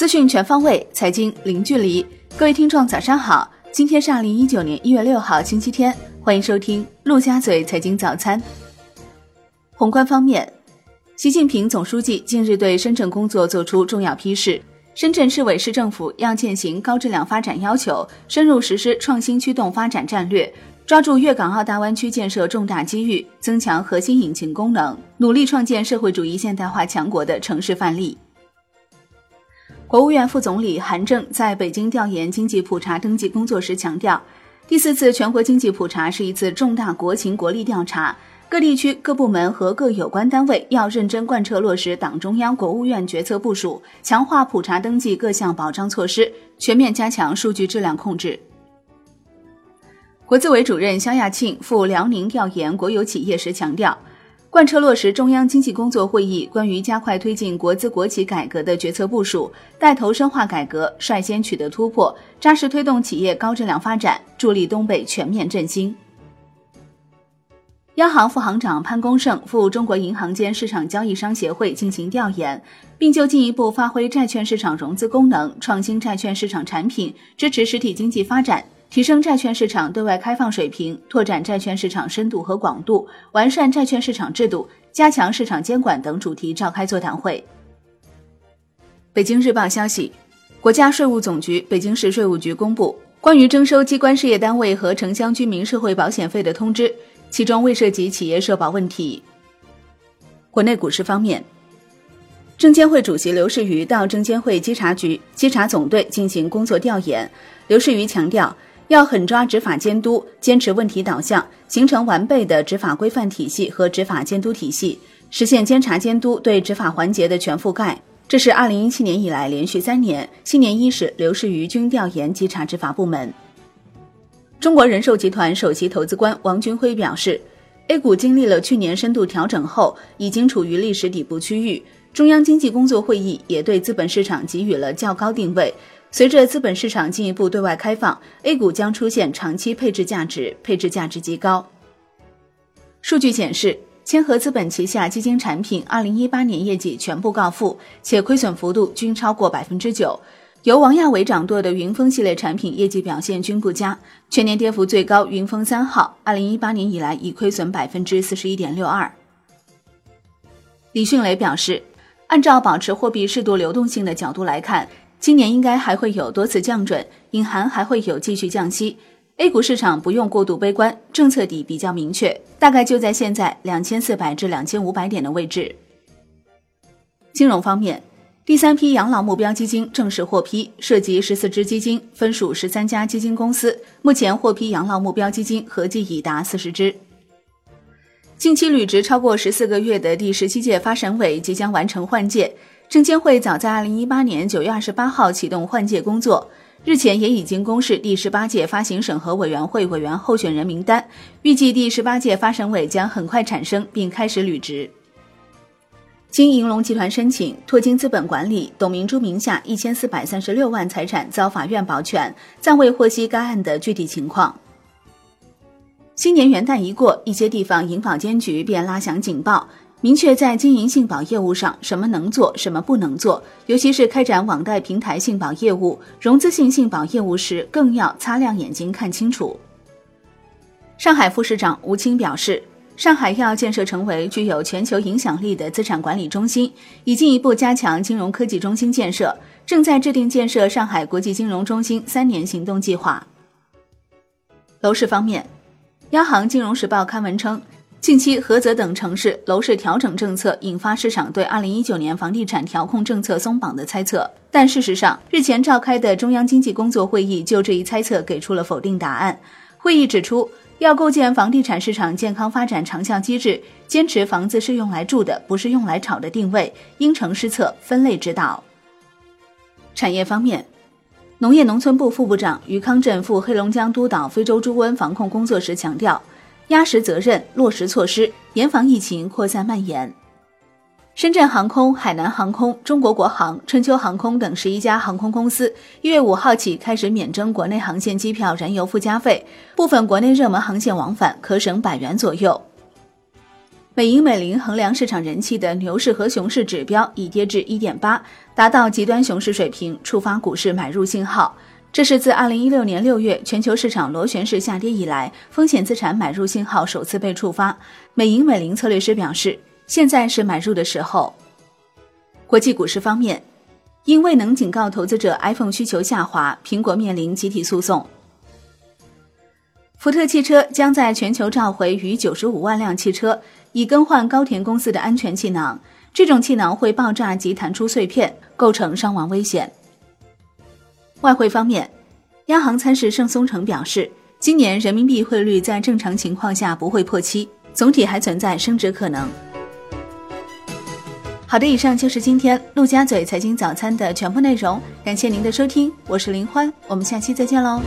资讯全方位，财经零距离。各位听众，早上好！今天是二零一九年一月六号，星期天。欢迎收听陆家嘴财经早餐。宏观方面，习近平总书记近日对深圳工作作出重要批示。深圳市委市政府要践行高质量发展要求，深入实施创新驱动发展战略，抓住粤港澳大湾区建设重大机遇，增强核心引擎功能，努力创建社会主义现代化强国的城市范例。国务院副总理韩正在北京调研经济普查登记工作时强调，第四次全国经济普查是一次重大国情国力调查。各地区各部门和各有关单位要认真贯彻落实党中央、国务院决策部署，强化普查登记各项保障措施，全面加强数据质量控制。国资委主任肖亚庆赴辽宁调研国有企业时强调，贯彻落实中央经济工作会议关于加快推进国资国企改革的决策部署，带头深化改革，率先取得突破，扎实推动企业高质量发展，助力东北全面振兴。央行副行长潘功胜赴中国银行间市场交易商协会进行调研，并就进一步发挥债券市场融资功能、创新债券市场产品、支持实体经济发展、提升债券市场对外开放水平、拓展债券市场深度和广度、完善债券市场制度、加强市场监管等主题召开座谈会。北京日报消息，国家税务总局北京市税务局公布关于征收机关事业单位和城乡居民社会保险费的通知。其中未涉及企业社保问题。国内股市方面，证监会主席刘士余到证监会稽查局稽查总队进行工作调研。刘士余强调，要狠抓执法监督，坚持问题导向，形成完备的执法规范体系和执法监督体系，实现监察监督对执法环节的全覆盖。这是二零一七年以来连续三年新年伊始，刘士余均调研稽查执法部门。中国人寿集团首席投资官王军辉表示，A 股经历了去年深度调整后，已经处于历史底部区域。中央经济工作会议也对资本市场给予了较高定位。随着资本市场进一步对外开放，A 股将出现长期配置价值，配置价值极高。数据显示，千和资本旗下基金产品二零一八年业绩全部告负，且亏损幅度均超过百分之九。由王亚伟掌舵的云峰系列产品业绩表现均不佳，全年跌幅最高。云峰三号，二零一八年以来已亏损百分之四十一点六二。李迅雷表示，按照保持货币适度流动性的角度来看，今年应该还会有多次降准，隐含还会有继续降息。A 股市场不用过度悲观，政策底比较明确，大概就在现在两千四百至两千五百点的位置。金融方面。第三批养老目标基金正式获批，涉及十四只基金，分属十三家基金公司。目前获批养老目标基金合计已达四十只。近期履职超过十四个月的第十七届发审委即将完成换届，证监会早在二零一八年九月二十八号启动换届工作，日前也已经公示第十八届发行审核委员会委员候选人名单，预计第十八届发审委将很快产生并开始履职。经银龙集团申请，拓金资本管理董明珠名下一千四百三十六万财产遭法院保全，暂未获悉该案的具体情况。新年元旦一过，一些地方银保监局便拉响警报，明确在经营信保业务上什么能做，什么不能做，尤其是开展网贷平台信保业务、融资性信保业务时，更要擦亮眼睛看清楚。上海副市长吴清表示。上海要建设成为具有全球影响力的资产管理中心，以进一步加强金融科技中心建设，正在制定建设上海国际金融中心三年行动计划。楼市方面，央行金融时报刊文称，近期菏泽等城市楼市调整政策引发市场对二零一九年房地产调控政策松绑的猜测，但事实上，日前召开的中央经济工作会议就这一猜测给出了否定答案。会议指出。要构建房地产市场健康发展长效机制，坚持房子是用来住的，不是用来炒的定位，因城施策，分类指导。产业方面，农业农村部副部长于康震赴黑龙江督导非洲猪瘟防控工作时强调，压实责任，落实措施，严防疫情扩散蔓延。深圳航空、海南航空、中国国航、春秋航空等十一家航空公司，一月五号起开始免征国内航线机票燃油附加费，部分国内热门航线往返可省百元左右。美银美林衡量市场人气的牛市和熊市指标已跌至一点八，达到极端熊市水平，触发股市买入信号。这是自二零一六年六月全球市场螺旋式下跌以来，风险资产买入信号首次被触发。美银美林策略师表示，现在是买入的时候。国际股市方面，因未能警告投资者 iPhone 需求下滑，苹果面临集体诉讼。福特汽车将在全球召回逾九十五万辆汽车，以更换高田公司的安全气囊。这种气囊会爆炸及弹出碎片，构成伤亡危险。外汇方面，央行参事盛松成表示，今年人民币汇率在正常情况下不会破七，总体还存在升值可能。好的，以上就是今天陆家嘴财经早餐的全部内容，感谢您的收听，我是林欢，我们下期再见喽。